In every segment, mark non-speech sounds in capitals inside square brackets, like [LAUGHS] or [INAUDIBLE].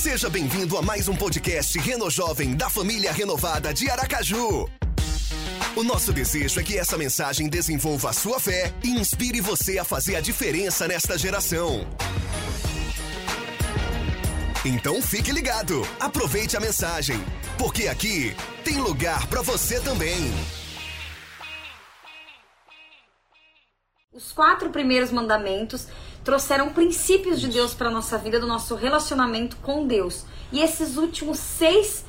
Seja bem-vindo a mais um podcast Reno Jovem da família renovada de Aracaju. O nosso desejo é que essa mensagem desenvolva a sua fé e inspire você a fazer a diferença nesta geração. Então fique ligado, aproveite a mensagem, porque aqui tem lugar para você também. Os quatro primeiros mandamentos trouxeram princípios de Deus para nossa vida, do nosso relacionamento com Deus. E esses últimos seis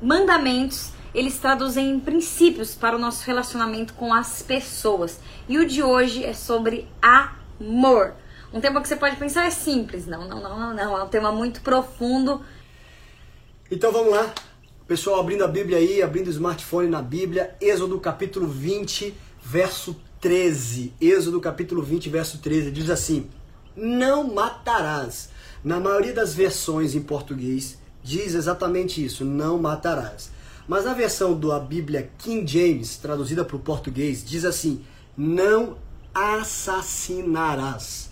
mandamentos, eles traduzem em princípios para o nosso relacionamento com as pessoas. E o de hoje é sobre amor. Um tema que você pode pensar é simples. Não, não, não, não, não. É um tema muito profundo. Então vamos lá. Pessoal, abrindo a Bíblia aí, abrindo o smartphone na Bíblia, Êxodo capítulo 20, verso 13. Êxodo capítulo 20, verso 13 diz assim: não matarás. Na maioria das versões em português diz exatamente isso, não matarás. Mas na versão da Bíblia King James, traduzida para o português, diz assim: não assassinarás.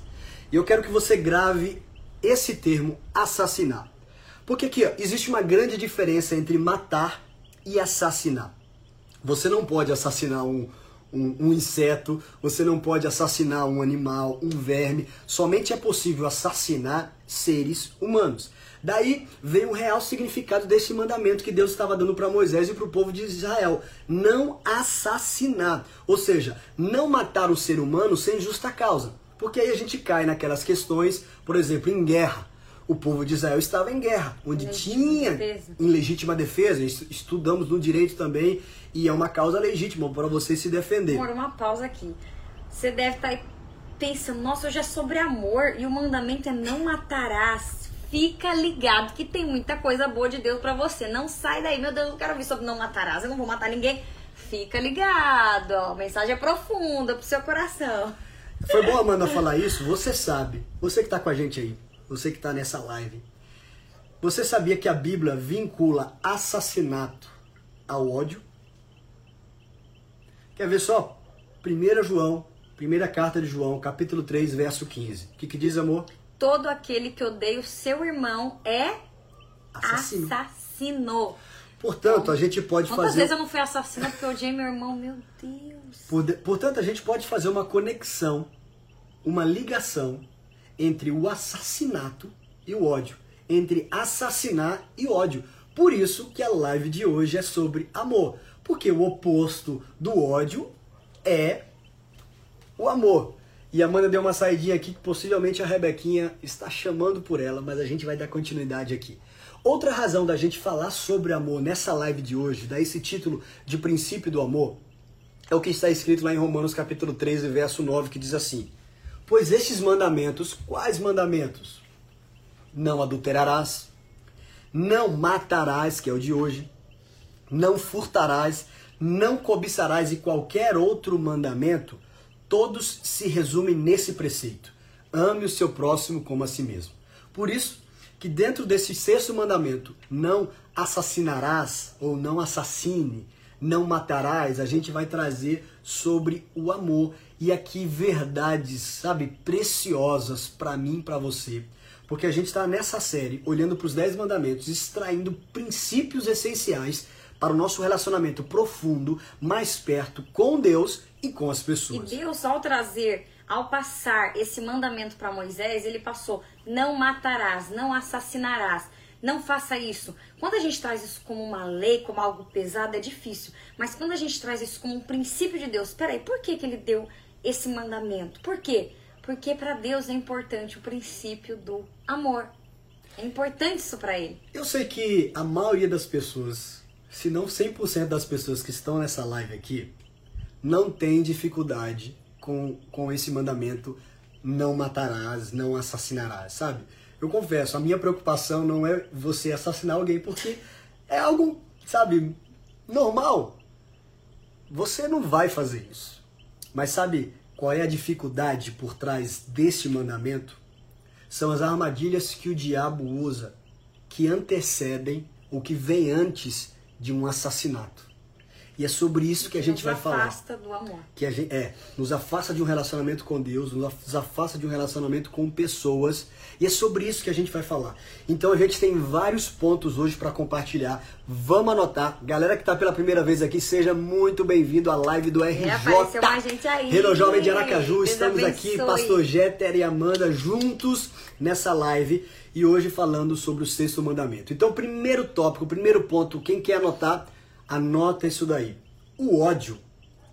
E eu quero que você grave esse termo assassinar. Porque aqui ó, existe uma grande diferença entre matar e assassinar. Você não pode assassinar um, um, um, inseto, você não pode assassinar um animal, um verme. Somente é possível assassinar seres humanos. Daí vem o real significado desse mandamento que Deus estava dando para Moisés e para o povo de Israel: não assassinar, ou seja, não matar o ser humano sem justa causa. Porque aí a gente cai naquelas questões, por exemplo, em guerra o povo de Israel estava em guerra, onde legítima tinha defesa. em legítima defesa. Estudamos no direito também e é uma causa legítima para você se defender. Amor, uma pausa aqui. Você deve estar tá pensando, nossa, hoje é sobre amor e o mandamento é não matarás. Fica ligado que tem muita coisa boa de Deus para você. Não sai daí, meu Deus, eu quero ouvir sobre não matarás, eu não vou matar ninguém. Fica ligado, ó, a mensagem é profunda pro seu coração. Foi bom, Amanda, falar isso. Você sabe, você que tá com a gente aí, você que está nessa live, você sabia que a Bíblia vincula assassinato ao ódio? Quer ver só? 1 João, primeira carta de João, capítulo 3, verso 15. O que, que diz, amor? Todo aquele que odeia o seu irmão é assassino. assassino. Portanto, a gente pode Quantas fazer. Quantas vezes eu não fui assassino porque eu odiei meu irmão? Meu Deus. Portanto, a gente pode fazer uma conexão, uma ligação entre o assassinato e o ódio, entre assassinar e ódio. Por isso que a live de hoje é sobre amor, porque o oposto do ódio é o amor. E a Amanda deu uma saidinha aqui que possivelmente a Rebequinha está chamando por ela, mas a gente vai dar continuidade aqui. Outra razão da gente falar sobre amor nessa live de hoje, dar esse título de princípio do amor, é o que está escrito lá em Romanos capítulo 13, verso 9, que diz assim: Pois estes mandamentos, quais mandamentos? Não adulterarás, não matarás, que é o de hoje, não furtarás, não cobiçarás e qualquer outro mandamento, todos se resumem nesse preceito: ame o seu próximo como a si mesmo. Por isso, que dentro desse sexto mandamento, não assassinarás ou não assassine, não matarás, a gente vai trazer sobre o amor e aqui verdades, sabe, preciosas para mim, para você. Porque a gente está nessa série olhando para os dez mandamentos, extraindo princípios essenciais para o nosso relacionamento profundo, mais perto com Deus e com as pessoas. E Deus, ao trazer, ao passar esse mandamento para Moisés, ele passou: não matarás, não assassinarás não faça isso. Quando a gente traz isso como uma lei, como algo pesado, é difícil. Mas quando a gente traz isso como um princípio de Deus, peraí, por que, que ele deu esse mandamento? Por quê? Porque para Deus é importante o princípio do amor. É importante isso para ele. Eu sei que a maioria das pessoas, se não 100% das pessoas que estão nessa live aqui, não tem dificuldade com, com esse mandamento não matarás, não assassinarás, sabe? Eu confesso, a minha preocupação não é você assassinar alguém, porque é algo, sabe, normal. Você não vai fazer isso. Mas sabe qual é a dificuldade por trás deste mandamento? São as armadilhas que o diabo usa, que antecedem o que vem antes de um assassinato. E é sobre isso que a gente vai nos falar. afasta do amor. Que a gente, é, nos afasta de um relacionamento com Deus, nos afasta de um relacionamento com pessoas. E é sobre isso que a gente vai falar. Então a gente tem vários pontos hoje para compartilhar. Vamos anotar. Galera que está pela primeira vez aqui, seja muito bem-vindo à live do RJ. É, apareceu mais gente aí. Reno Jovem de Aracaju, Deus estamos abençoe. aqui, Pastor Jéter e Amanda juntos nessa live e hoje falando sobre o sexto mandamento. Então, primeiro tópico, primeiro ponto, quem quer anotar, anota isso daí. O ódio,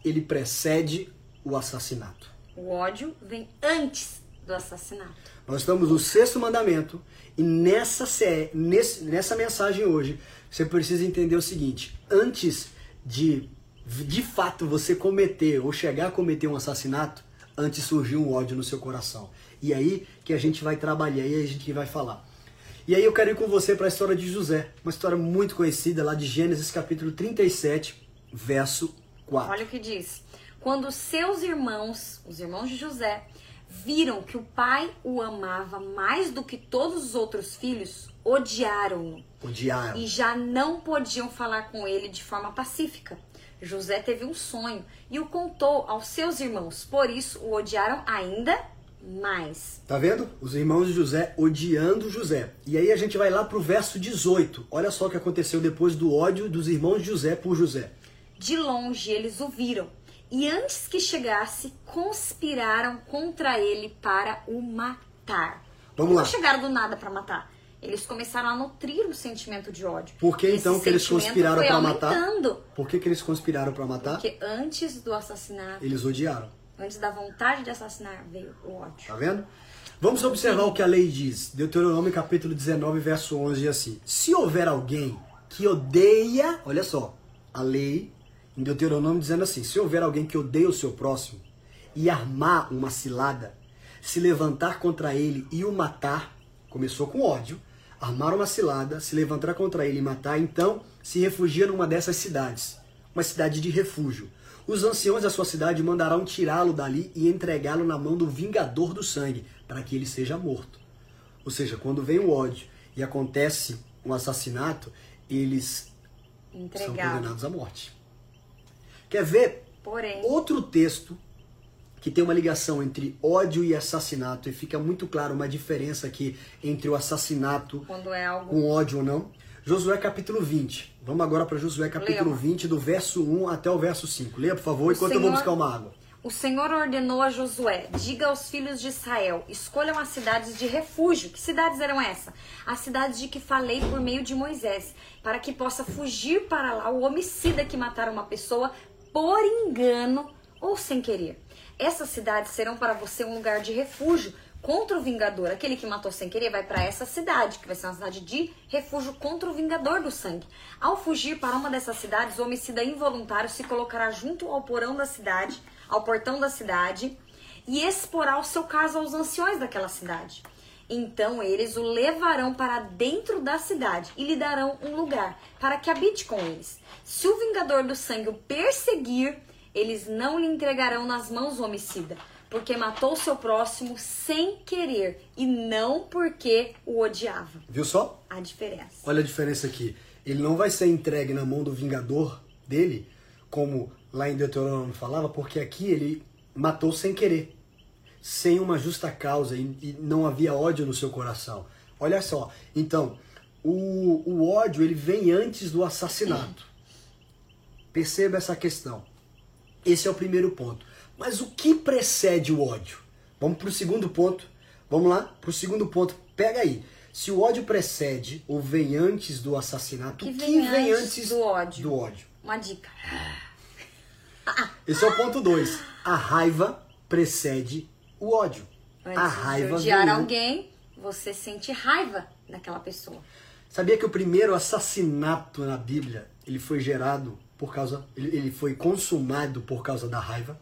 ele precede o assassinato. O ódio vem antes do assassinato. Nós estamos no sexto mandamento e nessa, nesse- nessa mensagem hoje você precisa entender o seguinte: antes de de fato você cometer ou chegar a cometer um assassinato, antes surgiu um ódio no seu coração. E aí que a gente vai trabalhar, e aí a gente vai falar. E aí eu quero ir com você para a história de José, uma história muito conhecida lá de Gênesis capítulo 37, verso 4. Olha o que diz. Quando seus irmãos, os irmãos de José, viram que o pai o amava mais do que todos os outros filhos, odiaram-no Odiaram. e já não podiam falar com ele de forma pacífica. José teve um sonho e o contou aos seus irmãos, por isso o odiaram ainda mais. Tá vendo? Os irmãos de José odiando José. E aí a gente vai lá pro verso 18. Olha só o que aconteceu depois do ódio dos irmãos de José por José. De longe eles o viram e antes que chegasse, conspiraram contra ele para o matar. Vamos lá. Não chegaram do nada para matar. Eles começaram a nutrir um sentimento de ódio. Por que Esse então que eles conspiraram para matar? Por que, que eles conspiraram para matar? Porque antes do assassinato, Eles odiaram. Antes da vontade de assassinar, veio o ódio. Tá vendo? Vamos observar o que a lei diz. Deuteronômio capítulo 19, verso 11 diz assim: Se houver alguém que odeia, olha só, a lei em Deuteronômio dizendo assim: Se houver alguém que odeia o seu próximo e armar uma cilada, se levantar contra ele e o matar, começou com ódio, armar uma cilada, se levantar contra ele e matar, então se refugia numa dessas cidades, uma cidade de refúgio. Os anciãos da sua cidade mandarão tirá-lo dali e entregá-lo na mão do vingador do sangue, para que ele seja morto. Ou seja, quando vem o ódio e acontece um assassinato, eles são Entregado. condenados à morte. Quer ver Porém, outro texto que tem uma ligação entre ódio e assassinato e fica muito claro uma diferença aqui entre o assassinato quando é algo com ódio ou não. Josué capítulo 20. Vamos agora para Josué capítulo Leia. 20, do verso 1 até o verso 5. Leia, por favor, enquanto eu vou Senhor- buscar uma água. O Senhor ordenou a Josué: diga aos filhos de Israel, escolham as cidades de refúgio. Que cidades eram essas? As cidades de que falei por meio de Moisés, para que possa fugir para lá o homicida que matar uma pessoa por engano ou sem querer. Essas cidades serão para você um lugar de refúgio contra o vingador. Aquele que matou sem querer vai para essa cidade, que vai ser uma cidade de refúgio contra o vingador do sangue. Ao fugir para uma dessas cidades, o homicida involuntário se colocará junto ao porão da cidade, ao portão da cidade, e exporá o seu caso aos anciões daquela cidade. Então eles o levarão para dentro da cidade e lhe darão um lugar para que habite com eles. Se o vingador do sangue o perseguir, eles não lhe entregarão nas mãos o homicida, porque matou seu próximo sem querer e não porque o odiava. Viu só? A diferença. Olha a diferença aqui. Ele não vai ser entregue na mão do vingador dele, como lá em Deuteronômio falava, porque aqui ele matou sem querer, sem uma justa causa e, e não havia ódio no seu coração. Olha só. Então, o, o ódio ele vem antes do assassinato. Perceba essa questão. Esse é o primeiro ponto. Mas o que precede o ódio? Vamos para o segundo ponto. Vamos lá? Para o segundo ponto. Pega aí. Se o ódio precede ou vem antes do assassinato, Que o que vem vem antes do ódio? do ódio? Uma dica. Esse é o ponto 2. A raiva precede o ódio. Antes a de raiva odiar vem alguém, você sente raiva daquela pessoa. Sabia que o primeiro assassinato na Bíblia, ele foi gerado por causa, ele, ele foi consumado por causa da raiva?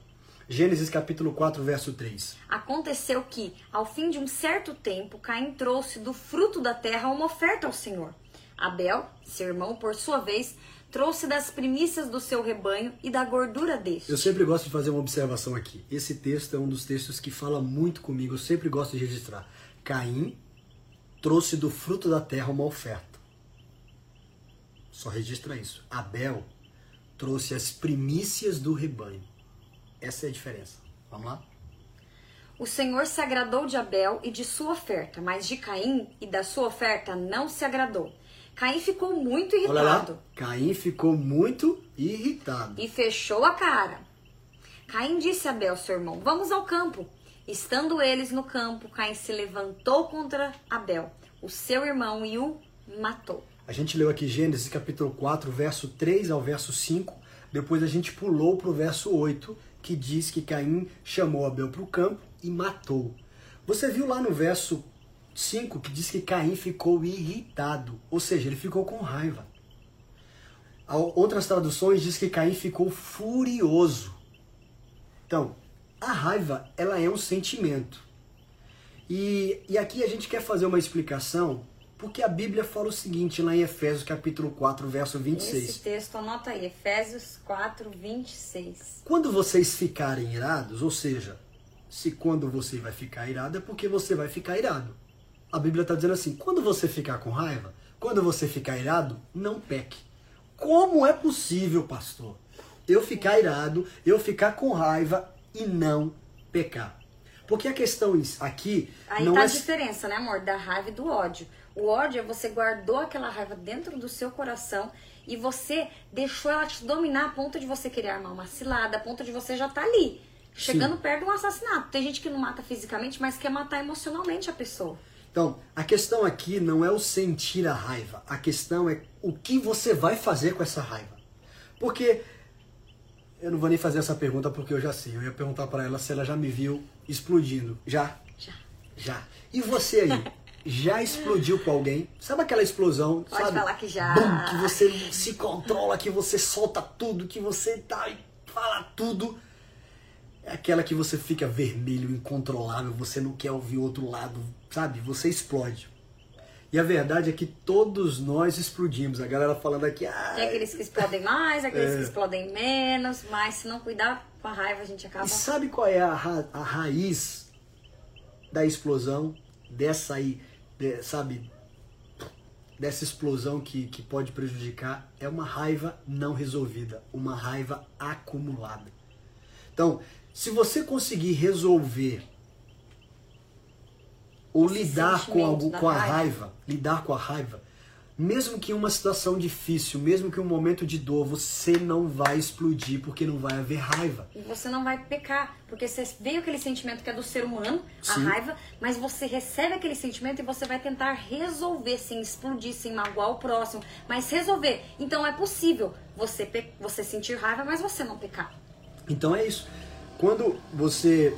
Gênesis capítulo 4, verso 3. Aconteceu que, ao fim de um certo tempo, Caim trouxe do fruto da terra uma oferta ao Senhor. Abel, seu irmão, por sua vez, trouxe das primícias do seu rebanho e da gordura deste. Eu sempre gosto de fazer uma observação aqui. Esse texto é um dos textos que fala muito comigo, eu sempre gosto de registrar. Caim trouxe do fruto da terra uma oferta. Só registra isso. Abel trouxe as primícias do rebanho. Essa é a diferença. Vamos lá? O Senhor se agradou de Abel e de sua oferta, mas de Caim e da sua oferta não se agradou. Caim ficou muito Olha lá. irritado Caim ficou muito irritado. e fechou a cara. Caim disse a Abel, seu irmão: Vamos ao campo. Estando eles no campo, Caim se levantou contra Abel, o seu irmão, e o matou. A gente leu aqui Gênesis capítulo 4, verso 3 ao verso 5. Depois a gente pulou para o verso 8, que diz que Caim chamou Abel para o campo e matou. Você viu lá no verso 5 que diz que Caim ficou irritado, ou seja, ele ficou com raiva. Outras traduções diz que Caim ficou furioso. Então, a raiva, ela é um sentimento. E, e aqui a gente quer fazer uma explicação, porque a Bíblia fala o seguinte lá em Efésios capítulo 4, verso 26. Esse texto, anota aí, Efésios 4, 26. Quando vocês ficarem irados, ou seja, se quando você vai ficar irado é porque você vai ficar irado. A Bíblia está dizendo assim: quando você ficar com raiva, quando você ficar irado, não peque. Como é possível, pastor, eu ficar irado, eu ficar com raiva e não pecar? Porque a questão aqui Aí não tá é. a diferença, né, amor? Da raiva e do ódio. O ódio é você guardou aquela raiva dentro do seu coração e você deixou ela te dominar a ponto de você querer armar uma cilada, a ponto de você já tá ali, chegando perto de um assassinato. Tem gente que não mata fisicamente, mas quer matar emocionalmente a pessoa. Então, a questão aqui não é o sentir a raiva, a questão é o que você vai fazer com essa raiva. Porque eu não vou nem fazer essa pergunta porque eu já sei. Eu ia perguntar para ela se ela já me viu explodindo. Já? Já. Já. E você aí? [LAUGHS] Já explodiu com alguém? Sabe aquela explosão? Pode sabe? falar que já. Bum, que você se controla, que você solta tudo, que você tá e fala tudo. É aquela que você fica vermelho, incontrolável, você não quer ouvir o outro lado, sabe? Você explode. E a verdade é que todos nós explodimos. A galera falando aqui, ah, Tem aqueles que explodem mais, aqueles É. que explodem menos, mas se não cuidar com a raiva, a gente acaba. E sabe qual é a, ra- a raiz da explosão? Dessa aí, de- sabe? Dessa explosão que, que pode prejudicar? É uma raiva não resolvida, uma raiva acumulada. Então, se você conseguir resolver ou Esse lidar com, algo, com a raiva. raiva, lidar com a raiva, mesmo que uma situação difícil, mesmo que um momento de dor, você não vai explodir porque não vai haver raiva. E você não vai pecar, porque você veio aquele sentimento que é do ser humano, a Sim. raiva, mas você recebe aquele sentimento e você vai tentar resolver, sem explodir, sem magoar o próximo, mas resolver. Então é possível você, pe- você sentir raiva, mas você não pecar. Então é isso. Quando você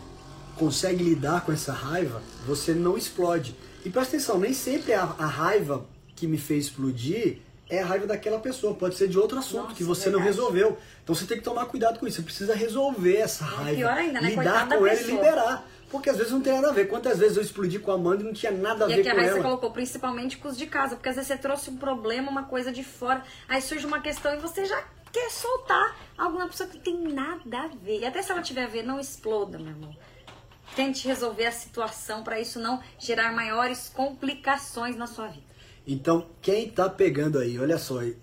consegue lidar com essa raiva, você não explode. E presta atenção, nem sempre a, a raiva que me fez explodir é a raiva daquela pessoa. Pode ser de outro assunto Nossa, que você não verdade. resolveu. Então você tem que tomar cuidado com isso. Você precisa resolver essa raiva. pior ainda, né? Lidar com ela e pessoa. liberar. Porque às vezes não tem nada a ver. Quantas vezes eu explodi com a Amanda e não tinha nada a E ver aqui a com Raíssa ela. colocou principalmente com os de casa, porque às vezes você trouxe um problema, uma coisa de fora, aí surge uma questão e você já quer soltar alguma pessoa que tem nada a ver. E até se ela tiver a ver, não exploda, meu irmão. Tente resolver a situação para isso não gerar maiores complicações na sua vida. Então, quem tá pegando aí, olha só, é-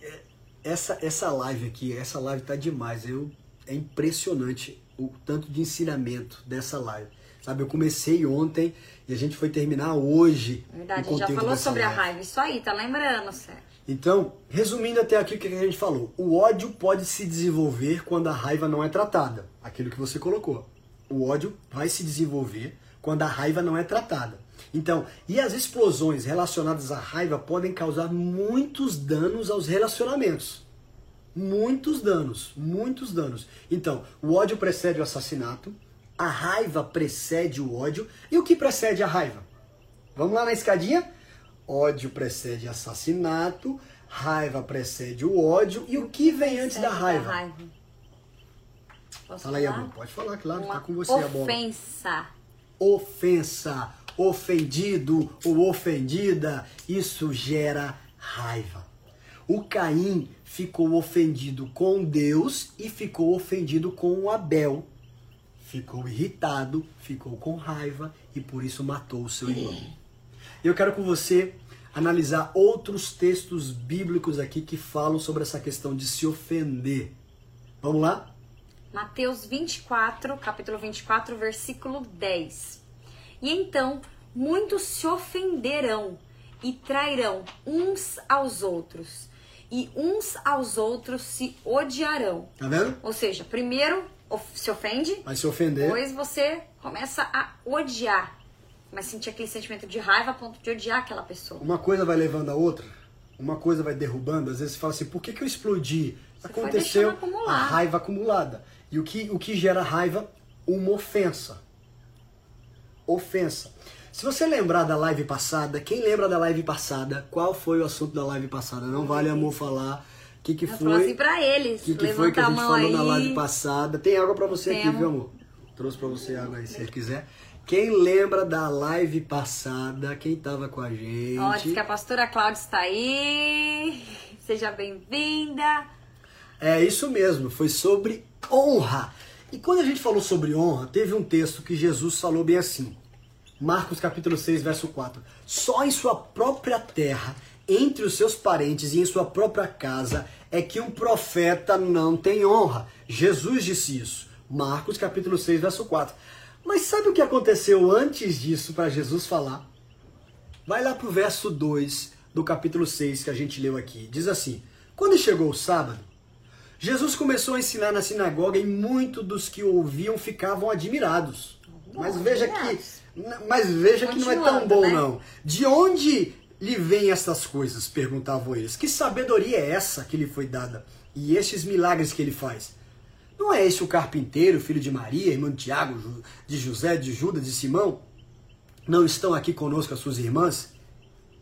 essa, essa live aqui, essa live tá demais. Eu, é impressionante o tanto de ensinamento dessa live. Sabe, eu comecei ontem e a gente foi terminar hoje. Verdade, a já falou sobre a live. raiva. Isso aí, tá lembrando, Sérgio? Então, resumindo até aqui o que a gente falou. O ódio pode se desenvolver quando a raiva não é tratada. Aquilo que você colocou. O ódio vai se desenvolver quando a raiva não é tratada. Então, e as explosões relacionadas à raiva podem causar muitos danos aos relacionamentos. Muitos danos, muitos danos. Então, o ódio precede o assassinato, a raiva precede o ódio, e o que precede a raiva? Vamos lá na escadinha? Ódio precede assassinato, raiva precede o ódio, e o que vem antes da raiva? Posso Fala aí, falar? amor. Pode falar, claro, Uma tá com você ofensa. Ofensa, ofendido ou ofendida, isso gera raiva. O Caim ficou ofendido com Deus e ficou ofendido com Abel. Ficou irritado, ficou com raiva e por isso matou o seu irmão. Eu quero com você analisar outros textos bíblicos aqui que falam sobre essa questão de se ofender. Vamos lá? Mateus 24, capítulo 24, versículo 10. E então muitos se ofenderão e trairão uns aos outros, e uns aos outros se odiarão. Tá vendo? Ou seja, primeiro se ofende, Vai se ofender. depois você começa a odiar. Mas sentir aquele sentimento de raiva a ponto de odiar aquela pessoa. Uma coisa vai levando a outra, uma coisa vai derrubando. Às vezes você fala assim, por que, que eu explodi? Você Aconteceu a raiva acumulada. E o que, o que gera raiva? Uma ofensa. Ofensa. Se você lembrar da live passada, quem lembra da live passada? Qual foi o assunto da live passada? Não vale amor falar. O que, que Eu falo assim foi? pra eles. O que, que foi que a a gente falou aí. na live passada? Tem água pra você aqui, viu, amor? Trouxe pra você água aí, se você quiser. Quem lembra da live passada? Quem tava com a gente? Ó, diz que a pastora Cláudia está aí. Seja bem-vinda. É isso mesmo, foi sobre honra. E quando a gente falou sobre honra, teve um texto que Jesus falou bem assim. Marcos capítulo 6, verso 4. Só em sua própria terra, entre os seus parentes e em sua própria casa, é que um profeta não tem honra. Jesus disse isso. Marcos capítulo 6, verso 4. Mas sabe o que aconteceu antes disso para Jesus falar? Vai lá pro verso 2 do capítulo 6 que a gente leu aqui. Diz assim: Quando chegou o sábado, Jesus começou a ensinar na sinagoga e muitos dos que o ouviam ficavam admirados. Mas veja que, mas veja que não é tão bom né? não. De onde lhe vêm estas coisas? perguntavam eles. Que sabedoria é essa que lhe foi dada? E estes milagres que ele faz? Não é este o carpinteiro, filho de Maria, irmão de Tiago, de José, de Judas, de Simão? Não estão aqui conosco as suas irmãs?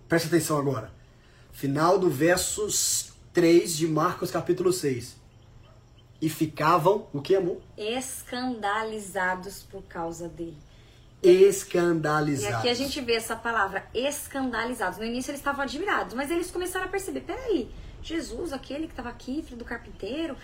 Preste atenção agora. Final do verso 3 de Marcos capítulo 6. E ficavam, o que, amor? Escandalizados por causa dele. E Escandalizados. aqui a gente vê essa palavra escandalizados. No início eles estavam admirados, mas eles começaram a perceber: peraí, Jesus, aquele que estava aqui, filho do carpinteiro.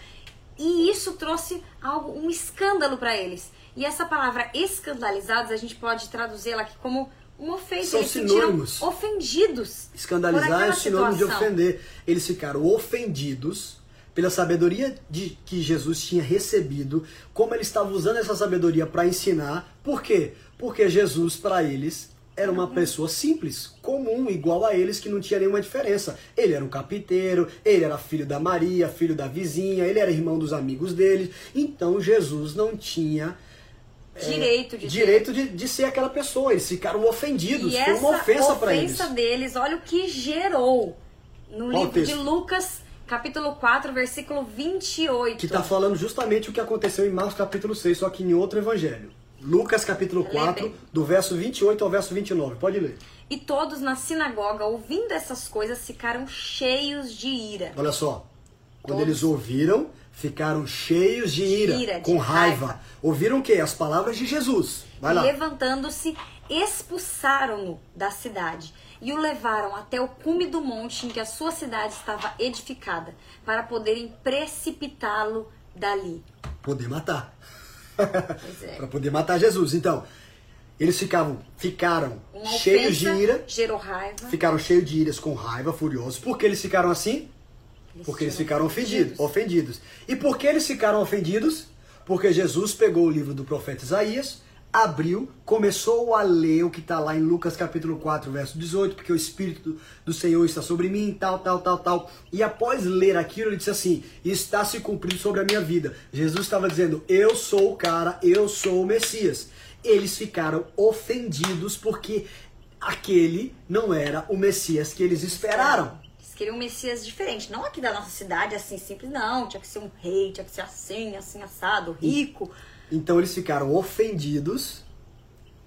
E isso trouxe algo, um escândalo para eles. E essa palavra escandalizados, a gente pode traduzi-la aqui como uma ofensa. São eles sinônimos. ofendidos. Escandalizar é sinônimo de situação. ofender. Eles ficaram ofendidos pela sabedoria de, que Jesus tinha recebido, como ele estava usando essa sabedoria para ensinar. Por quê? Porque Jesus, para eles, era uma pessoa simples, comum, igual a eles, que não tinha nenhuma diferença. Ele era um carpinteiro, ele era filho da Maria, filho da vizinha, ele era irmão dos amigos dele. Então Jesus não tinha Direito de direito de, de ser aquela pessoa. Eles ficaram ofendidos. E Foi uma ofensa para eles. ofensa deles, olha o que gerou no Qual livro texto? de Lucas, capítulo 4, versículo 28. Que está falando justamente o que aconteceu em Marcos capítulo 6, só que em outro evangelho. Lucas capítulo Lê 4, bem. do verso 28 ao verso 29. Pode ler. E todos na sinagoga, ouvindo essas coisas, ficaram cheios de ira. Olha só. Quando Todos. eles ouviram, ficaram cheios de ira, Ira, de com raiva. raiva. Ouviram o quê? As palavras de Jesus. Vai lá. Levantando-se, expulsaram-no da cidade e o levaram até o cume do monte em que a sua cidade estava edificada, para poderem precipitá-lo dali. Poder matar. É. [LAUGHS] Para poder matar Jesus. Então, eles ficavam, ficaram Uma cheios de ira, gerou raiva. ficaram cheios de iras com raiva, furiosos. Por que eles ficaram assim? Porque eles ficaram ofendidos, ofendidos. E por que eles ficaram ofendidos? Porque Jesus pegou o livro do profeta Isaías, abriu, começou a ler o que está lá em Lucas capítulo 4, verso 18, porque o Espírito do, Senhor está sobre mim, tal, tal, tal, tal. E após ler aquilo, ele disse assim: está se cumprindo sobre a minha vida. Jesus estava dizendo: eu sou o cara, eu sou o Messias. Eles ficaram ofendidos porque aquele não era o Messias que eles esperaram. Eles queriam um Messias diferente. Não aqui da nossa cidade, assim, simples, não. Tinha que ser um rei, tinha que ser assim, assim, assado, rico. Então eles ficaram ofendidos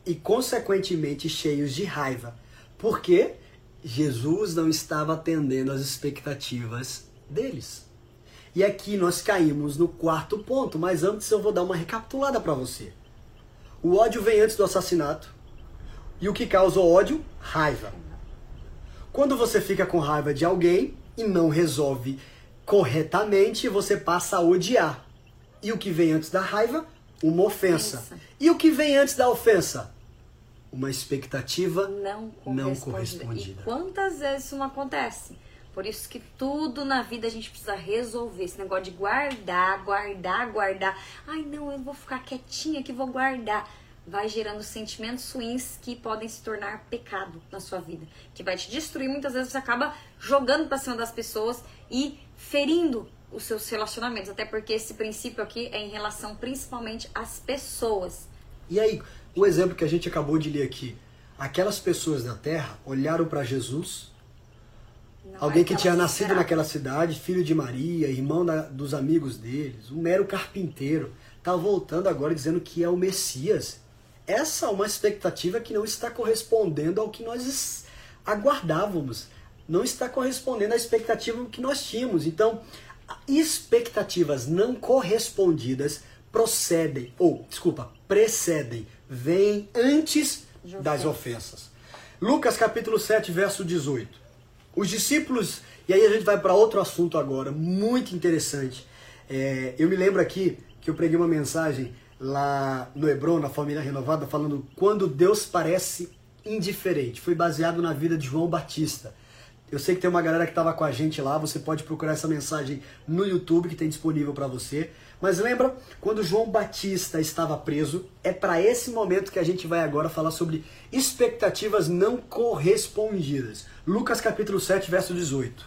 e, consequentemente, cheios de raiva. Porque Jesus não estava atendendo às expectativas deles. E aqui nós caímos no quarto ponto, mas antes eu vou dar uma recapitulada para você. O ódio vem antes do assassinato. E o que causa o ódio? Raiva. Quando você fica com raiva de alguém e não resolve corretamente, você passa a odiar. E o que vem antes da raiva? Uma ofensa. Ofensa. E o que vem antes da ofensa? Uma expectativa Não não correspondida. correspondida. E quantas vezes isso não acontece? Por isso que tudo na vida a gente precisa resolver. Esse negócio de guardar, guardar, guardar. Ai, não, eu vou ficar quietinha que vou guardar. Vai gerando sentimentos ruins que podem se tornar pecado na sua vida. Que vai te destruir. Muitas vezes você acaba jogando pra cima das pessoas e ferindo os seus relacionamentos. Até porque esse princípio aqui é em relação principalmente às pessoas. E aí, o exemplo que a gente acabou de ler aqui. Aquelas pessoas da terra olharam para Jesus Não Alguém é que tinha nascido esperavam. naquela cidade, filho de Maria, irmão da- dos amigos deles, um mero carpinteiro, está voltando agora dizendo que é o Messias. Essa é uma expectativa que não está correspondendo ao que nós aguardávamos. Não está correspondendo à expectativa que nós tínhamos. Então, expectativas não correspondidas procedem, ou, desculpa, precedem, vêm antes das ofensas. ofensas. Lucas capítulo 7, verso 18. Os discípulos, e aí a gente vai para outro assunto agora, muito interessante. É, eu me lembro aqui que eu preguei uma mensagem lá no Hebron, na família renovada, falando quando Deus parece indiferente. Foi baseado na vida de João Batista. Eu sei que tem uma galera que estava com a gente lá, você pode procurar essa mensagem no YouTube que tem disponível para você. Mas lembra quando João Batista estava preso? É para esse momento que a gente vai agora falar sobre expectativas não correspondidas. Lucas capítulo 7, verso 18.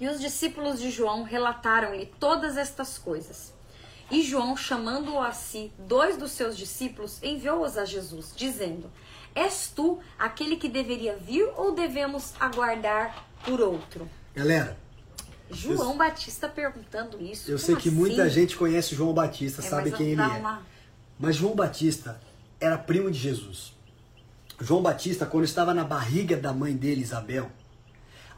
E os discípulos de João relataram-lhe todas estas coisas. E João, chamando-o a si, dois dos seus discípulos, enviou-os a Jesus, dizendo: És tu aquele que deveria vir ou devemos aguardar por outro? Galera, João Batista perguntando isso. eu sei que muita assim? gente conhece João Batista, É, sabe quem ele é. uma- Mas João Batista era primo de Jesus. João Batista, quando estava na barriga da mãe dele, Isabel,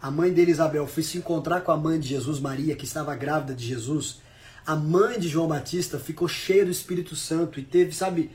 a mãe dele, Isabel, foi se encontrar com a mãe de Jesus, Maria, que estava grávida de Jesus. A mãe de João Batista ficou cheia do Espírito Santo e teve, sabe,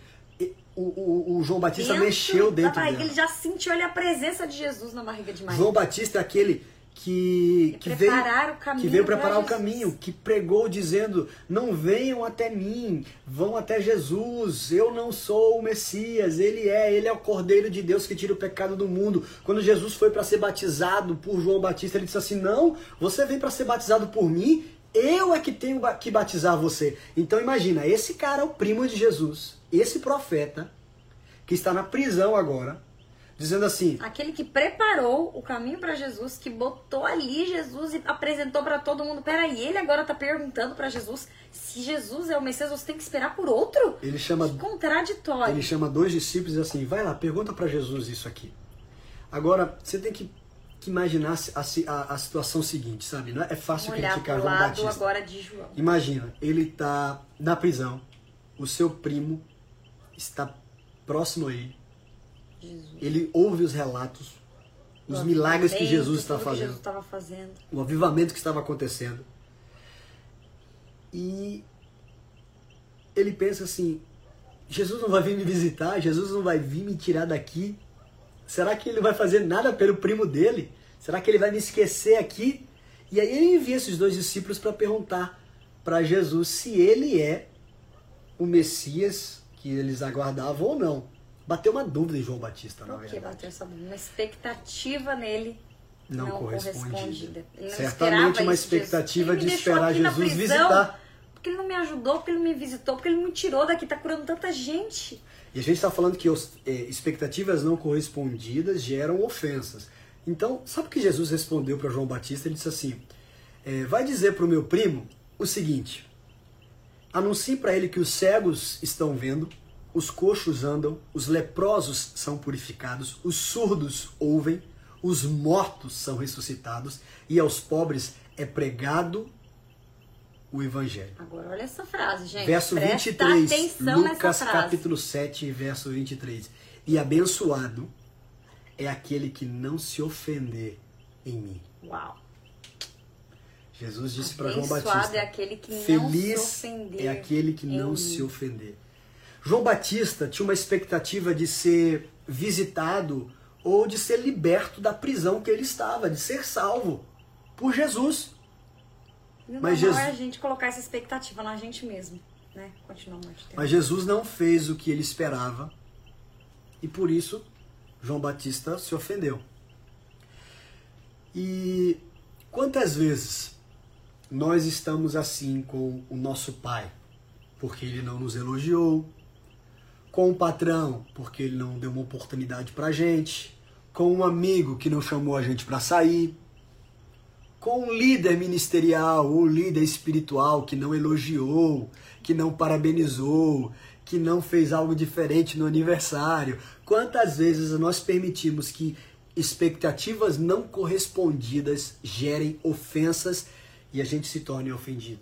o, o, o João Batista mexeu da dentro barriga, dela. Ele já sentiu ali a presença de Jesus na barriga de Maria. João Batista é aquele que, que veio, preparar o caminho que veio preparar o caminho, que pregou dizendo: Não venham até mim, vão até Jesus. Eu não sou o Messias, ele é, ele é o Cordeiro de Deus que tira o pecado do mundo. Quando Jesus foi para ser batizado por João Batista, ele disse assim: Não, você vem para ser batizado por mim. Eu é que tenho que batizar você. Então imagina, esse cara é o primo de Jesus, esse profeta que está na prisão agora, dizendo assim: Aquele que preparou o caminho para Jesus, que botou ali Jesus e apresentou para todo mundo. Peraí, ele agora tá perguntando para Jesus se Jesus é o Messias, você tem que esperar por outro? ele chama Que contraditório. Ele chama dois discípulos e diz assim: vai lá, pergunta para Jesus isso aqui. Agora, você tem que, que imaginar a, a- a situação seguinte, sabe? Não é fácil Vamos olhar criticar João lado Batista. agora de João. Imagina, ele está na prisão, o seu primo está próximo a ele, Jesus. ele ouve os relatos, os O milagres que Jesus está fazendo, Jesus fazendo. o avivamento que estava acontecendo. E ele pensa assim: Jesus não vai vir me visitar, Jesus não vai vir me tirar daqui. Será que ele vai fazer nada pelo primo dele? Será que ele vai me esquecer aqui? E aí ele envia esses dois discípulos para perguntar para Jesus se ele é o Messias que eles aguardavam ou não. Bateu uma dúvida em João Batista, na Por que verdade. bateu essa uma expectativa nele Não, não, correspondida. não Certamente uma expectativa de esperar Jesus visitar. Porque ele não me ajudou, porque ele não me visitou, porque ele me tirou daqui, tá curando tanta gente. E a gente está falando que é, expectativas não correspondidas geram ofensas. Então, sabe o que Jesus respondeu para João Batista? Ele disse assim: é, vai dizer para o meu primo o seguinte: anuncie para ele que os cegos estão vendo, os coxos andam, os leprosos são purificados, os surdos ouvem, os mortos são ressuscitados e aos pobres é pregado o evangelho. Agora olha essa frase, gente. Verso Presta 23, atenção Lucas nessa frase. capítulo 7, verso 23. E abençoado é aquele que não se ofender em mim. Uau. Jesus disse para João Abençoado Batista: é aquele que não Feliz é aquele que não mim." se ofender. João Batista tinha uma expectativa de ser visitado ou de ser liberto da prisão que ele estava, de ser salvo por Jesus. E o Mas é Jesus- a gente colocar essa expectativa na gente mesmo, né? Continua muito tempo. Mas Jesus não fez o que ele esperava e por isso João Batista se ofendeu. E Quantas vezes nós estamos assim com o nosso pai, porque ele não nos elogiou, com o patrão, porque ele não deu uma oportunidade pra gente, com um amigo que não chamou a gente para sair, com um líder ministerial ou líder espiritual que não elogiou, que não parabenizou, que não fez algo diferente no aniversário. Quantas vezes nós permitimos que expectativas não correspondidas gerem ofensas e a gente se torne ofendido?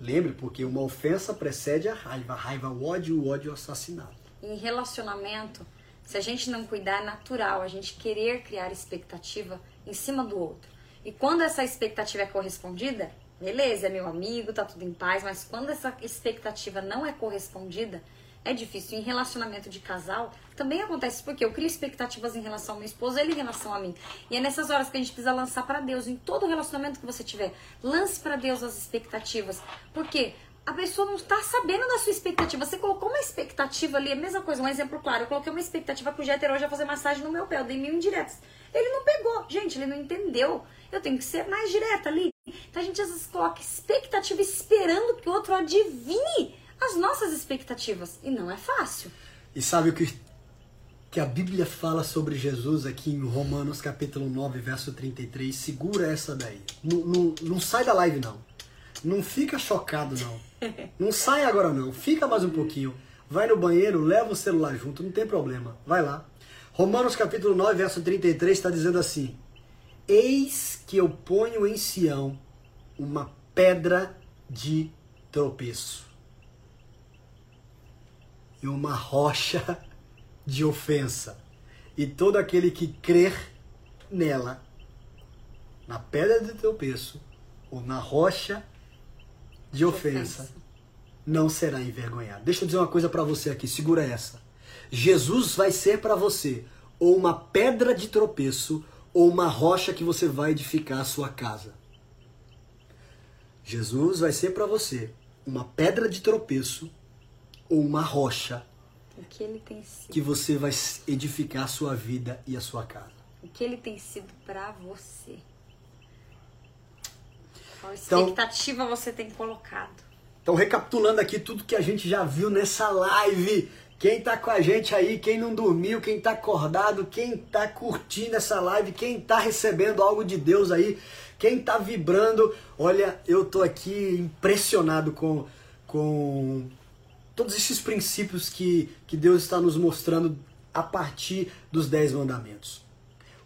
Lembre, porque uma ofensa precede a raiva, a raiva, o ódio, o ódio, o assassinato. Em relacionamento, se a gente não cuidar, é natural a gente querer criar expectativa em cima do outro. E quando essa expectativa é correspondida, beleza, é meu amigo, tá tudo em paz, mas quando essa expectativa não é correspondida, é difícil. Em relacionamento de casal, também acontece porque eu crio expectativas em relação ao meu esposo, ele em relação a mim. E é nessas horas que a gente precisa lançar para Deus. Em todo relacionamento que você tiver, lance para Deus as expectativas. Porque a pessoa não está sabendo da sua expectativa. Você colocou uma expectativa ali, a mesma coisa, um exemplo claro. Eu coloquei uma expectativa que o Jeter hoje ia fazer massagem no meu pé. Eu dei mil indiretas. Ele não pegou. Gente, ele não entendeu. Eu tenho que ser mais direta ali. Então a gente às vezes coloca expectativa esperando que o outro adivinhe as nossas expectativas. E não é fácil. E sabe o que, que a Bíblia fala sobre Jesus aqui em Romanos capítulo 9, verso 33? Segura essa daí. Não, não, não sai da live, não. Não fica chocado, não. [LAUGHS] Não sai agora não, fica mais um pouquinho. Vai no banheiro, leva o celular junto, não tem problema. Vai lá. Romanos capítulo 9, verso 33 está dizendo assim: Eis que eu ponho em Sião uma pedra de tropeço e uma rocha de ofensa. E todo aquele que crer nela, na pedra de tropeço ou na rocha de ofensa, não será envergonhado. Deixa eu dizer uma coisa para você aqui, segura essa. Jesus vai ser para você ou uma pedra de tropeço ou uma rocha que você vai edificar a sua casa. Jesus vai ser para você uma pedra de tropeço ou uma rocha o que ele tem sido. que você vai edificar a sua vida e a sua casa. O que ele tem sido para você. Qual então, expectativa então, você tem colocado? Então, recapitulando aqui tudo que a gente já viu nessa live. Quem tá com a gente aí, quem não dormiu, quem tá acordado, quem tá curtindo essa live, quem tá recebendo algo de Deus aí, quem tá vibrando. Olha, eu tô aqui impressionado com, com todos esses princípios que, que Deus está nos mostrando a partir dos Dez Mandamentos.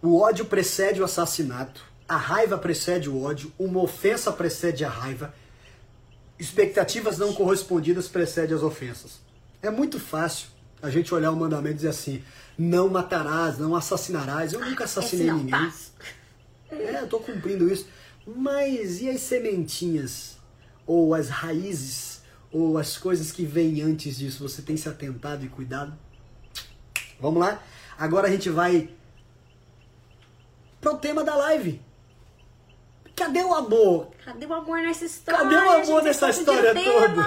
O ódio precede o assassinato, a raiva precede o ódio, uma ofensa precede a raiva, expectativas não correspondidas precedem as ofensas. É muito fácil a gente olhar o mandamento e dizer assim: não matarás, não assassinarás. Eu nunca assassinei ninguém. É, eu tô cumprindo isso. Mas e as sementinhas? Ou as raízes? Ou as coisas que vêm antes disso? Você tem se atentado e cuidado? Vamos lá? Agora a gente vai pro tema da live. Cadê o amor? Cadê o amor nessa história? Cadê o amor nessa história toda?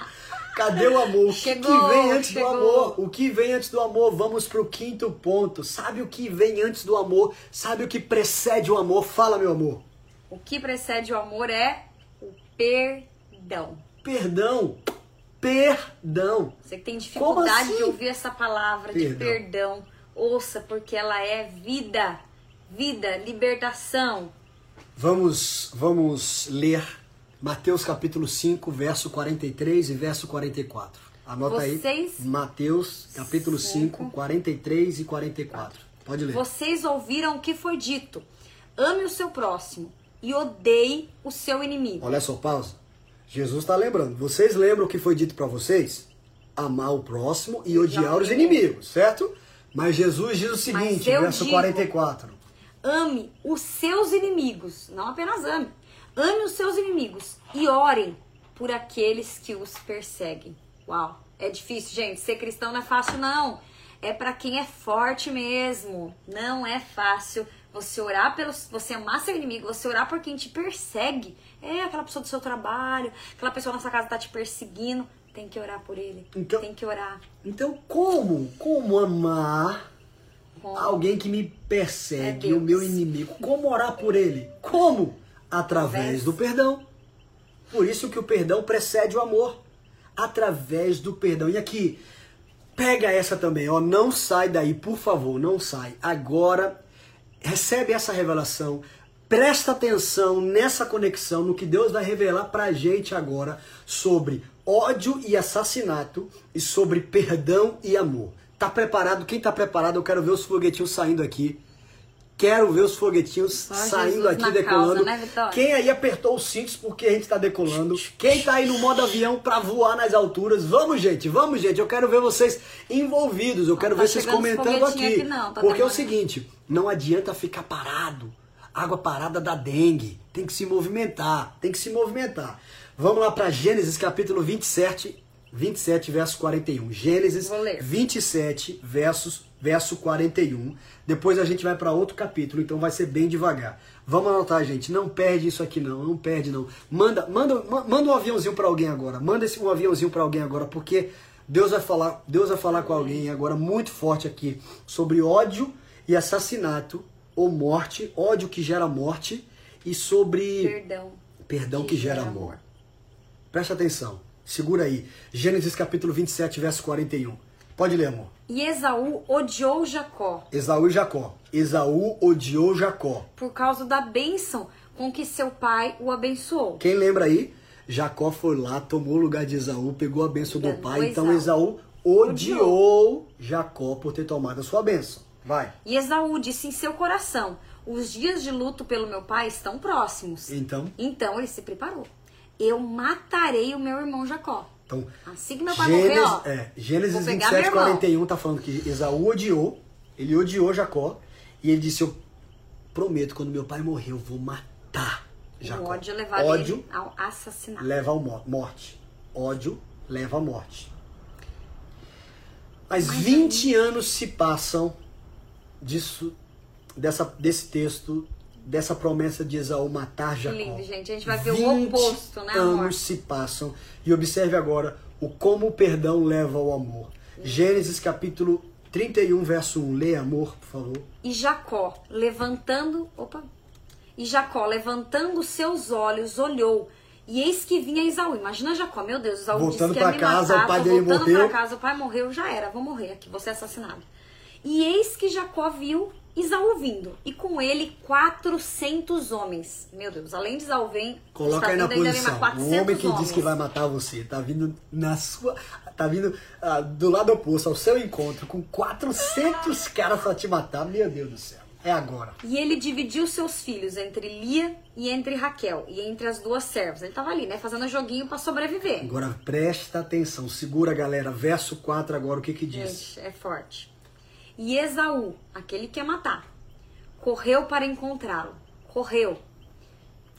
[LAUGHS] Cadê o amor? Chegou, o que vem antes chegou. do amor? O que vem antes do amor? Vamos pro quinto ponto. Sabe o que vem antes do amor? Sabe o que precede o amor? Fala, meu amor. O que precede o amor é o perdão. Perdão. Perdão. Você que tem dificuldade assim? de ouvir essa palavra perdão. de perdão, ouça, porque ela é vida. Vida, libertação, Vamos, vamos ler Mateus capítulo 5, verso 43 e verso 44. Anota Vocês... aí. Mateus capítulo 5, 5, 43 e 44. Pode ler. Vocês ouviram o que foi dito: ame o seu próximo e odeie o seu inimigo. Olha só, pausa. Jesus está lembrando. Vocês lembram o que foi dito para vocês? Amar o próximo e odiar os inimigos, certo? Mas Jesus diz o seguinte, verso digo, 44 ame os seus inimigos, não apenas ame, ame os seus inimigos e orem por aqueles que os perseguem. Uau, é difícil, gente. Ser cristão não é fácil, não. É para quem é forte mesmo. Não é fácil você orar pelos, você amar seu inimigo, você orar por quem te persegue. É aquela pessoa do seu trabalho, aquela pessoa na sua casa tá te perseguindo. Tem que orar por ele. Então, tem que orar. Então, como? Como amar alguém que me persegue, é o meu inimigo. Como orar por ele? Como? Através do perdão. Por isso que o perdão precede o amor. Através do perdão. E aqui, pega essa também, ó. Não sai daí, por favor, não sai. Agora, recebe essa revelação. Presta atenção nessa conexão, no que Deus vai revelar pra gente agora sobre ódio e assassinato e sobre perdão e amor. Tá preparado? Quem tá preparado? Eu quero ver os foguetinhos saindo aqui. Quero ver os foguetinhos Só saindo Jesus aqui decolando. causa, né? Quem aí apertou os cintos porque a gente tá decolando? Quem tá aí no modo avião pra voar nas alturas? Vamos, gente, vamos, gente. Eu quero ver vocês envolvidos. Eu quero tá ver vocês comentando aqui. aqui não, tá porque é o seguinte, não adianta ficar parado. Água parada dá dengue. Tem que se movimentar. Tem que se movimentar. Vamos lá para Gênesis capítulo 27, 27, verso 41. Gênesis Vou ler. 27, versos, verso 41. Depois a gente vai para outro capítulo, então vai ser bem devagar. Vamos anotar, gente. Não perde isso aqui não, não perde não. Manda, manda, ma- manda um aviãozinho para alguém agora. Manda esse um aviãozinho para alguém agora, porque Deus vai falar, Deus vai falar com alguém agora muito forte aqui sobre ódio e assassinato ou morte, ódio que gera morte e sobre Perdão. perdão que gera amor. Presta atenção. Segura aí. Gênesis capítulo 27, verso 41. Pode ler, amor. E Esaú odiou Jacó Esaú e Jacó. Esaú odiou Jacó. por causa da bênção com que seu pai o abençoou. Quem lembra aí? Jacó foi lá, tomou o lugar de Esaú, pegou a bênção do Enganou pai. Então Esaú. Esaú odiou Jacó por ter tomado a sua bênção. Vai. E Esaú disse em seu coração: Os dias de luto pelo meu pai estão próximos. Então, Então ele se preparou. Eu matarei o meu irmão Jacó. Então Gênesis, morrer, ó. é, Gênesis vou pegar 27, meu irmão. 41 tá falando que Esaú odiou, ele odiou Jacó, e ele disse, eu prometo, quando meu pai morrer, eu vou matar Jacó. O ódio levaria Ódio ao assassinato. leva à mo- morte. Ódio leva à morte. Mas 20 anos se passam disso, dessa, desse texto, dessa promessa de Esaú matar Jacó. lindo, gente. A gente vai ver o 20 oposto, né, amor? anos se passam. E observe agora o como o perdão leva ao amor. Gênesis capítulo 31, verso 1. Lê, amor, por favor. E Jacó, levantando, opa. E Jacó, levantando seus olhos, olhou. E eis que vinha Esaú. Imagina Jacó, meu Deus, Esaú Voltando disse que ia casa, matar, o pai dele voltando morreu. pra casa, o pai morreu, já era, vou morrer aqui, vou ser assassinado. E eis que Jacó viu Esaú vindo, e com ele 400 homens. Meu Deus, além de Esaú vem, Coloca aí na posição. O 400 homem que diz homens. que vai matar você tá vindo na sua. Tá vindo ah, do lado oposto, ao seu encontro, com 400 caras pra te matar. Meu Deus do céu. É agora. E ele dividiu seus filhos entre Lia e entre Raquel, e entre as duas servas. Ele tava ali, né, fazendo joguinho pra sobreviver. Agora presta atenção. Segura, galera. Verso 4 agora, o que que diz? Gente, é forte. E Esaú, aquele que ia matar, correu para encontrá-lo. Correu.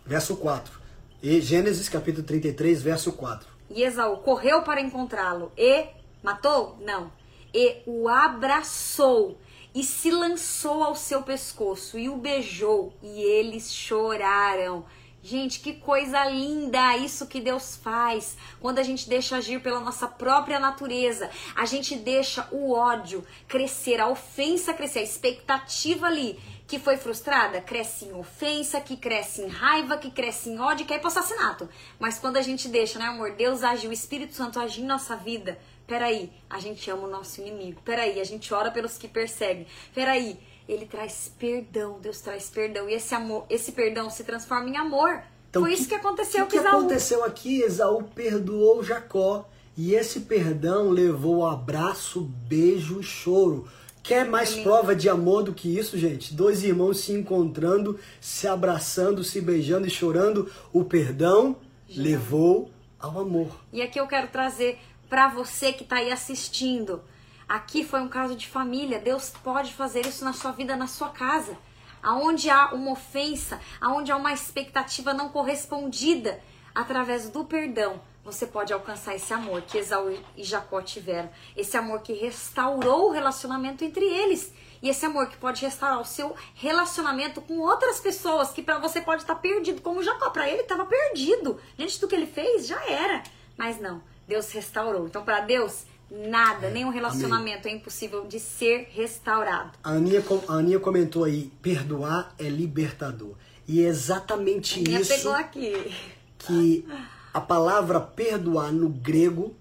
Verso 4. E Gênesis capítulo 33, verso 4. E Esaú correu para encontrá-lo e matou? Não. E o abraçou e se lançou ao seu pescoço e o beijou e eles choraram. Gente, que coisa linda isso que Deus faz. Quando a gente deixa agir pela nossa própria natureza, a gente deixa o ódio crescer, a ofensa crescer, a expectativa ali que foi frustrada, cresce em ofensa, que cresce em raiva, que cresce em ódio, que é assassinato. Mas quando a gente deixa, né, amor, Deus age, o Espírito Santo agir em nossa vida, peraí, a gente ama o nosso inimigo, peraí, a gente ora pelos que perseguem, peraí, ele traz perdão, Deus traz perdão, e esse amor, esse perdão se transforma em amor. foi isso que aconteceu Então, que com Esaú. aconteceu aqui? Esaú perdoou Jacó. E esse perdão levou abraço, beijo e choro. Quer mais Lindo. prova de amor do que isso, gente? Dois irmãos se encontrando, se abraçando, se beijando e chorando. O perdão levou ao amor. E aqui eu quero trazer para você que tá aí assistindo. Aqui foi um caso de família. Deus pode fazer isso na sua vida, na sua casa. Aonde há uma ofensa, aonde há uma expectativa não correspondida, através do perdão, você pode alcançar esse amor que Esaú e Jacó tiveram. Esse amor que restaurou o relacionamento entre eles. E esse amor que pode restaurar o seu relacionamento com outras pessoas que para você pode estar perdido, como Jacó, para ele estava perdido. Diante do que ele fez, já era. Mas não, Deus restaurou. Então para Deus, nada, nenhum relacionamento é impossível de ser restaurado. A Aninha, a Aninha comentou aí, perdoar é libertador. E é exatamente Minha isso pegou aqui. que a palavra perdoar no grego,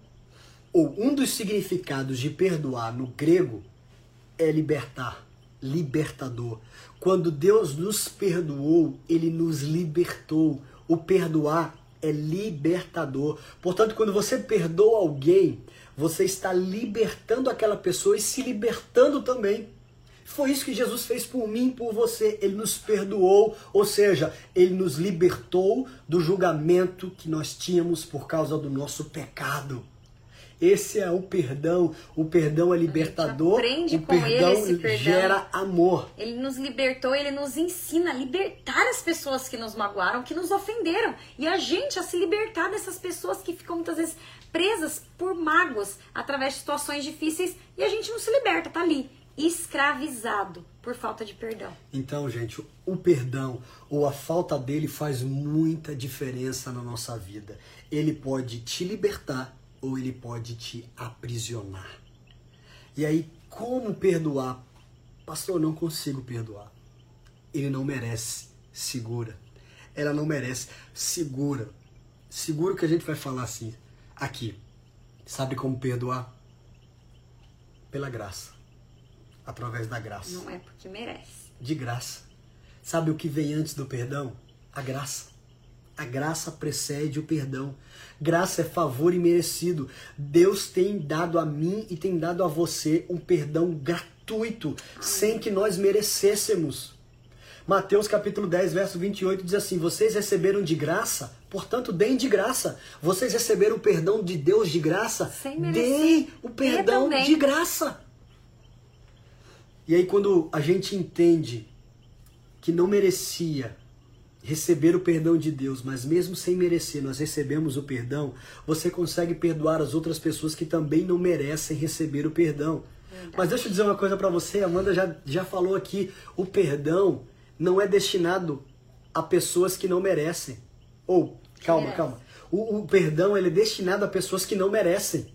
ou um dos significados de perdoar no grego, é libertar, libertador. Quando Deus nos perdoou, ele nos libertou. O perdoar é libertador. Portanto, quando você perdoa alguém, você está libertando aquela pessoa e se libertando também. Foi isso que Jesus fez por mim, por você. Ele nos perdoou, ou seja, ele nos libertou do julgamento que nós tínhamos por causa do nosso pecado. Esse é o perdão. O perdão é libertador. aprende o com ele perdão perdão. gera amor. Ele nos libertou, ele nos ensina a libertar as pessoas que nos magoaram, que nos ofenderam. E a gente a se libertar dessas pessoas que ficam muitas vezes presas por mágoas através de situações difíceis e a gente não se liberta, tá ali, escravizado por falta de perdão. Então, gente, o perdão ou a falta dele faz muita diferença na nossa vida. Ele pode te libertar ou ele pode te aprisionar. E aí, como perdoar? Pastor, eu não consigo perdoar. Ele não merece. Segura. Ela não merece. Segura. Segura o que a gente vai falar assim. Aqui. Sabe como perdoar? Pela graça. Através da graça Não é porque merece. de graça. Sabe o que vem antes do perdão? A graça. A graça precede o perdão. Graça é favor imerecido. Deus tem dado a mim e tem dado a você um perdão gratuito, sem que nós merecêssemos. Mateus capítulo 10, verso 28 diz assim: Vocês receberam de graça, portanto, deem de graça. Vocês receberam o perdão de Deus de graça, deem o perdão de graça. E aí, quando a gente entende que não merecia receber o perdão de Deus, mas mesmo sem merecer, nós recebemos o perdão, você consegue perdoar as outras pessoas que também não merecem receber o perdão. Mas deixa eu dizer uma coisa pra você, a Amanda já, já falou aqui, o perdão não é destinado a pessoas que não merecem. Ou, calma, merece. calma. O, o perdão ele é destinado a pessoas que não merecem.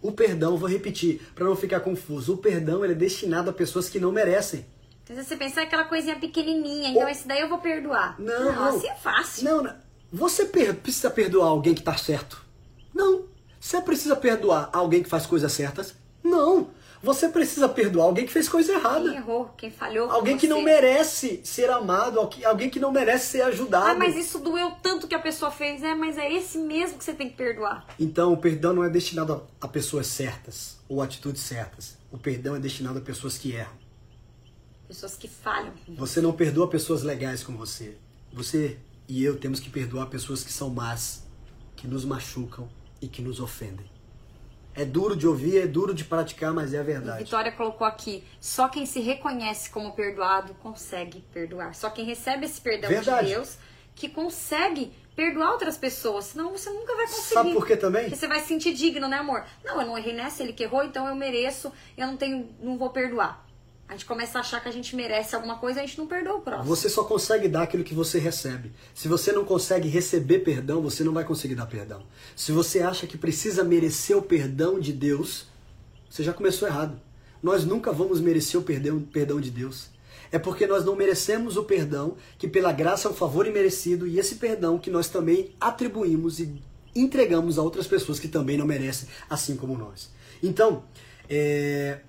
O perdão, vou repetir, para não ficar confuso, o perdão ele é destinado a pessoas que não merecem. Às vezes você pensa "Ah, aquela coisinha pequenininha, então esse daí eu vou perdoar. Não, não. assim é fácil. Não, não. Você per- precisa perdoar alguém que tá certo? Não. Você precisa perdoar alguém que faz coisas certas? Não. Você precisa perdoar alguém que fez coisa Quem errada. errou, quem falhou. Alguém que não merece ser amado, algu- alguém que não merece ser ajudado. Ah, mas isso doeu tanto que a pessoa fez. É, mas é esse mesmo que você tem que perdoar. Então, o perdão não é destinado a, a pessoas certas ou atitudes certas. O perdão é destinado a pessoas que erram. Pessoas que falham. Você não perdoa pessoas legais como você. Você e eu temos que perdoar pessoas que são más, que nos machucam e que nos ofendem. É duro de ouvir, é duro de praticar, mas é a E verdade. Vitória colocou aqui: só quem se reconhece como perdoado consegue perdoar. Só quem recebe esse perdão Verdade. de Deus que consegue perdoar outras pessoas. Senão você nunca vai conseguir. Sabe por quê também? Porque você vai se sentir digno, né, amor? Não, eu não errei nessa, ele que errou, então eu mereço, eu não tenho, não vou perdoar. A gente começa a achar que a gente merece alguma coisa, a gente não perdoa o próximo. Você só consegue dar aquilo que você recebe. Se você não consegue receber perdão, você não vai conseguir dar perdão. Se você acha que precisa merecer o perdão de Deus, você já começou errado. Nós nunca vamos merecer o perdão, perdão de Deus. É porque nós não merecemos o perdão, que pela graça é um favor imerecido, e esse perdão que nós também atribuímos e entregamos a outras pessoas que também não merecem, assim como nós. Então, é,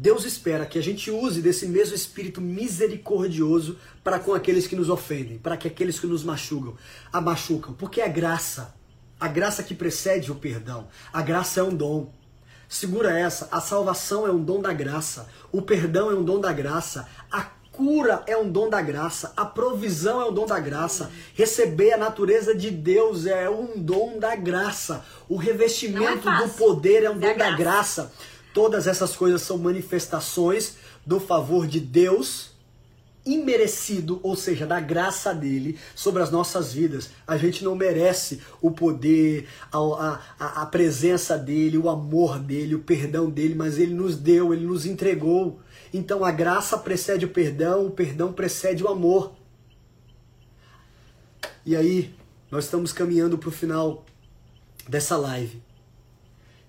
Deus espera que a gente use desse mesmo espírito misericordioso para com aqueles que nos ofendem, para que aqueles que nos machucam, a machucam, porque é graça, a graça que precede o perdão. A graça é um dom. Segura essa, a salvação é um dom da graça, o perdão é um dom da graça, a cura é um dom da graça, a provisão é um dom da graça, receber a natureza de Deus é um dom da graça, o revestimento é do poder é um Da dom da graça. graça. Todas essas coisas são manifestações do favor de Deus imerecido, ou seja, da graça dele sobre as nossas vidas. A gente não merece o poder, a, a, a presença dele, o amor dele, o perdão dele, mas ele nos deu, ele nos entregou. Então a graça precede o perdão, o perdão precede o amor. E aí, nós estamos caminhando para o final dessa live.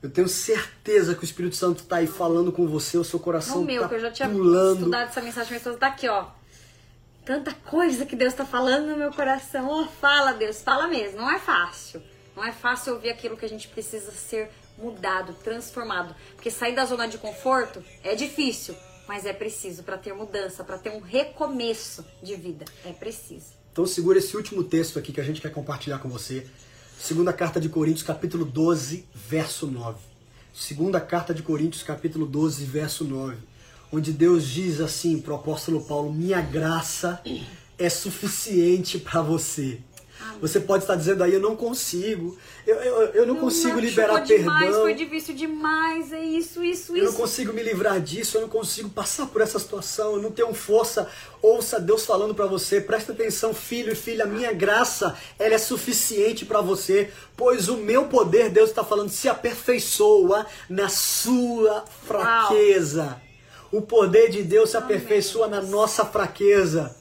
Eu tenho certeza que o Espírito Santo está aí falando com você, o seu coração No meu, tá que eu já tinha pulando. estudado essa mensagem, mas tá aqui, ó. tanta coisa que Deus está falando no meu coração. Oh, fala, Deus, fala mesmo. Não é fácil. Não é fácil ouvir aquilo que a gente precisa ser mudado, transformado. Porque sair da zona de conforto é difícil, mas é preciso para ter mudança, para ter um recomeço de vida. É preciso. Então segura esse último texto aqui que a gente quer compartilhar com você. Segunda carta de Coríntios, capítulo 12, verso 9. Segunda carta de Coríntios, capítulo 12, verso 9. Onde Deus diz assim para o apóstolo Paulo: Minha graça é suficiente para você. Você pode estar dizendo aí, eu não consigo, eu, eu, eu não, não consigo liberar demais, perdão. Foi difícil demais, é isso, isso, isso. Eu não consigo me livrar disso, eu não consigo passar por essa situação, eu não tenho força. Ouça Deus falando para você, presta atenção, filho e filha, a minha graça, ela é suficiente para você, pois o meu poder, Deus está falando, se aperfeiçoa na sua fraqueza. Uau. O poder de Deus se aperfeiçoa Amém. na nossa fraqueza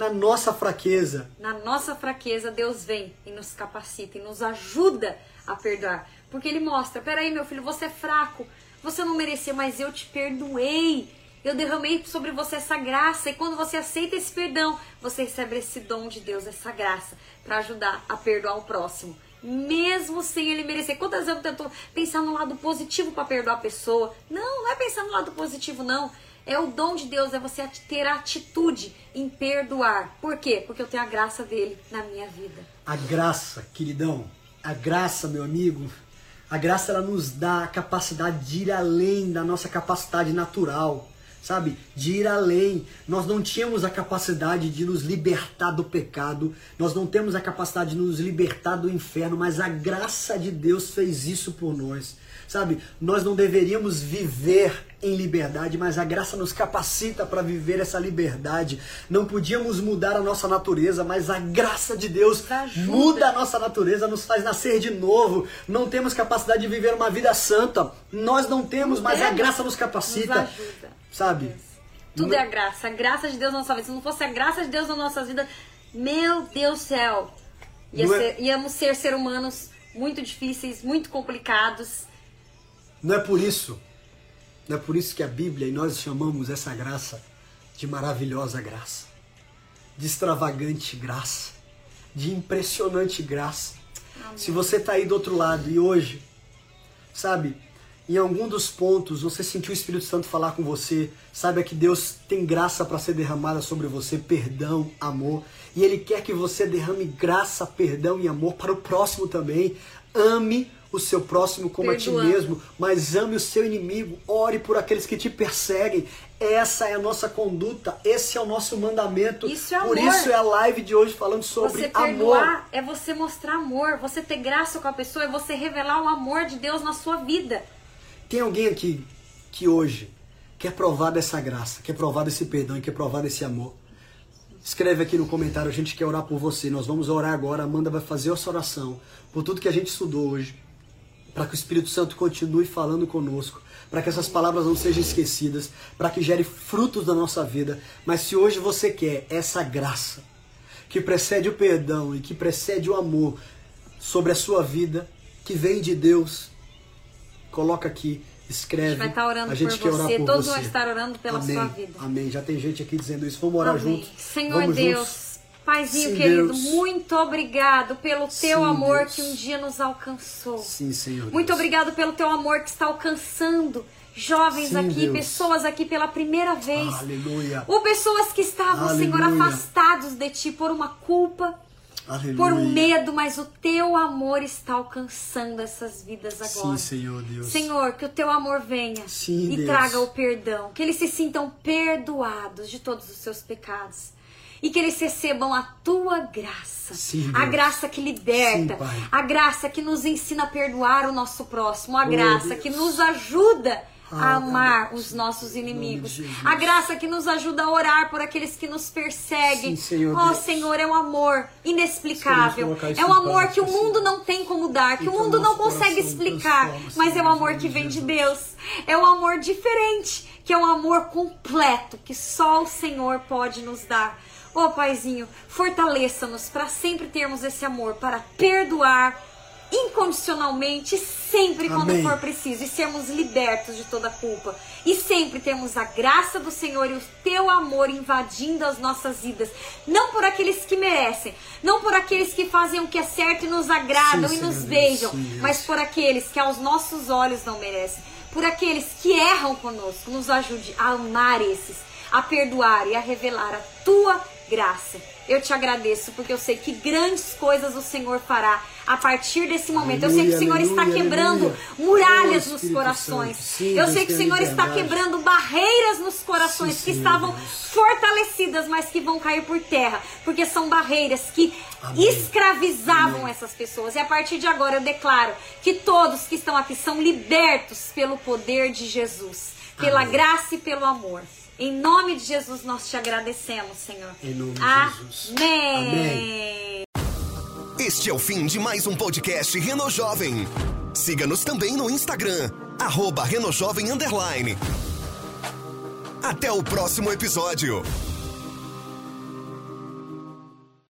na nossa fraqueza. Na nossa fraqueza, Deus vem e nos capacita e nos ajuda a perdoar. Porque Ele mostra: peraí, meu filho, você é fraco, você não merecia, mas eu te perdoei. Eu derramei sobre você essa graça. E quando você aceita esse perdão, você recebe esse dom de Deus, essa graça, para ajudar a perdoar o próximo. Mesmo sem ele merecer. Quantas vezes eu tento pensar no lado positivo para perdoar a pessoa? Não, não é pensar no lado positivo, não. É o dom de Deus, é você ter atitude em perdoar. Por quê? Porque eu tenho a graça dele na minha vida. A graça, queridão, a graça, meu amigo, a graça ela nos dá a capacidade de ir além da nossa capacidade natural, sabe? De ir além. Nós não tínhamos a capacidade de nos libertar do pecado, nós não temos a capacidade de nos libertar do inferno, mas a graça de Deus fez isso por nós. Sabe, nós não deveríamos viver em liberdade, mas a graça nos capacita para viver essa liberdade. Não podíamos mudar a nossa natureza, mas a graça de Deus muda a nossa natureza, nos faz nascer de novo. Não temos capacidade de viver uma vida santa. Nós não temos, mas a graça nos capacita. Nos sabe? Tudo é a graça. A graça de Deus na nossa vida. Se não fosse a graça de Deus na nossa vida, meu Deus do céu, ia ser, é... íamos ser ser humanos muito difíceis, muito complicados não é por isso, não é por isso que a Bíblia e nós chamamos essa graça de maravilhosa graça, de extravagante graça, de impressionante graça. Amém. Se você está aí do outro lado e hoje, sabe, em algum dos pontos você sentiu o Espírito Santo falar com você, saiba que Deus tem graça para ser derramada sobre você, perdão, amor, e Ele quer que você derrame graça, perdão e amor para o próximo também. Ame o seu próximo como Perdoando. a ti mesmo, mas ame o seu inimigo, ore por aqueles que te perseguem. Essa é a nossa conduta, esse é o nosso mandamento. Isso é amor. Por isso é a live de hoje falando sobre você perdoar amor. É você mostrar amor, você ter graça com a pessoa, é você revelar o amor de Deus na sua vida. Tem alguém aqui que hoje quer provar dessa graça, quer provar desse perdão e quer provar desse amor? Escreve aqui no comentário, a gente quer orar por você. Nós vamos orar agora. Amanda vai fazer essa oração por tudo que a gente estudou hoje para que o Espírito Santo continue falando conosco, para que essas palavras não sejam esquecidas, para que gere frutos da nossa vida. Mas se hoje você quer essa graça que precede o perdão e que precede o amor sobre a sua vida, que vem de Deus, coloca aqui, escreve. A gente vai estar orando a gente por quer você, orar por todos você. vão estar orando pela Amém. sua vida. Amém. Já tem gente aqui dizendo isso. Vamos orar Amém. juntos. Senhor Vamos Deus. Juntos. Paizinho Sim, querido, Deus. muito obrigado pelo teu Sim, amor Deus. que um dia nos alcançou. Sim, Senhor. Muito Deus. obrigado pelo teu amor que está alcançando jovens Sim, aqui, Deus. pessoas aqui pela primeira vez. Aleluia. Ou pessoas que estavam, Aleluia. Senhor, afastados de ti por uma culpa, Aleluia. por um medo, mas o teu amor está alcançando essas vidas agora. Sim, Senhor Deus. Senhor, que o teu amor venha Sim, e Deus. traga o perdão, que eles se sintam perdoados de todos os seus pecados e que eles recebam a tua graça. Sim, a graça que liberta, Sim, a graça que nos ensina a perdoar o nosso próximo, a oh, graça Deus. que nos ajuda a amar os nossos inimigos. A graça que nos ajuda a orar por aqueles que nos perseguem. Sim, Senhor oh, Senhor, é um amor inexplicável. É um amor que o mundo não tem como dar, que o mundo não consegue explicar, mas é um amor que vem de Deus. É um amor diferente, que é um amor completo que só o Senhor pode nos dar. Ô oh, Paizinho, fortaleça-nos para sempre termos esse amor, para perdoar incondicionalmente, sempre quando Amém. for preciso, e sermos libertos de toda culpa. E sempre temos a graça do Senhor e o teu amor invadindo as nossas vidas. Não por aqueles que merecem, não por aqueles que fazem o que é certo e nos agradam Sim, e nos Senhor beijam, sim, mas por aqueles que aos nossos olhos não merecem. Por aqueles que erram conosco, nos ajude a amar esses, a perdoar e a revelar a tua graça. Eu te agradeço porque eu sei que grandes coisas o Senhor fará a partir desse momento. eu sei que o Senhor Aleluia, está aleluia, quebrando aleluia. muralhas Oh, nos corações. Sim, eu sei que o Senhor está quebrando barreiras nos corações Sim, que Senhor estavam fortalecidas, mas que vão cair por terra, porque são barreiras que Amém. escravizavam Amém. essas pessoas. E a partir de agora eu declaro que todos que estão aqui são libertos pelo poder de Jesus, pela Amém. graça e pelo amor. Em nome de Jesus nós te agradecemos, Senhor. Em nome de Jesus. Amém. Amém. Este é o fim de mais um podcast Reno Jovem. Siga-nos também no Instagram, arroba Renojovem Underline. Até o próximo episódio.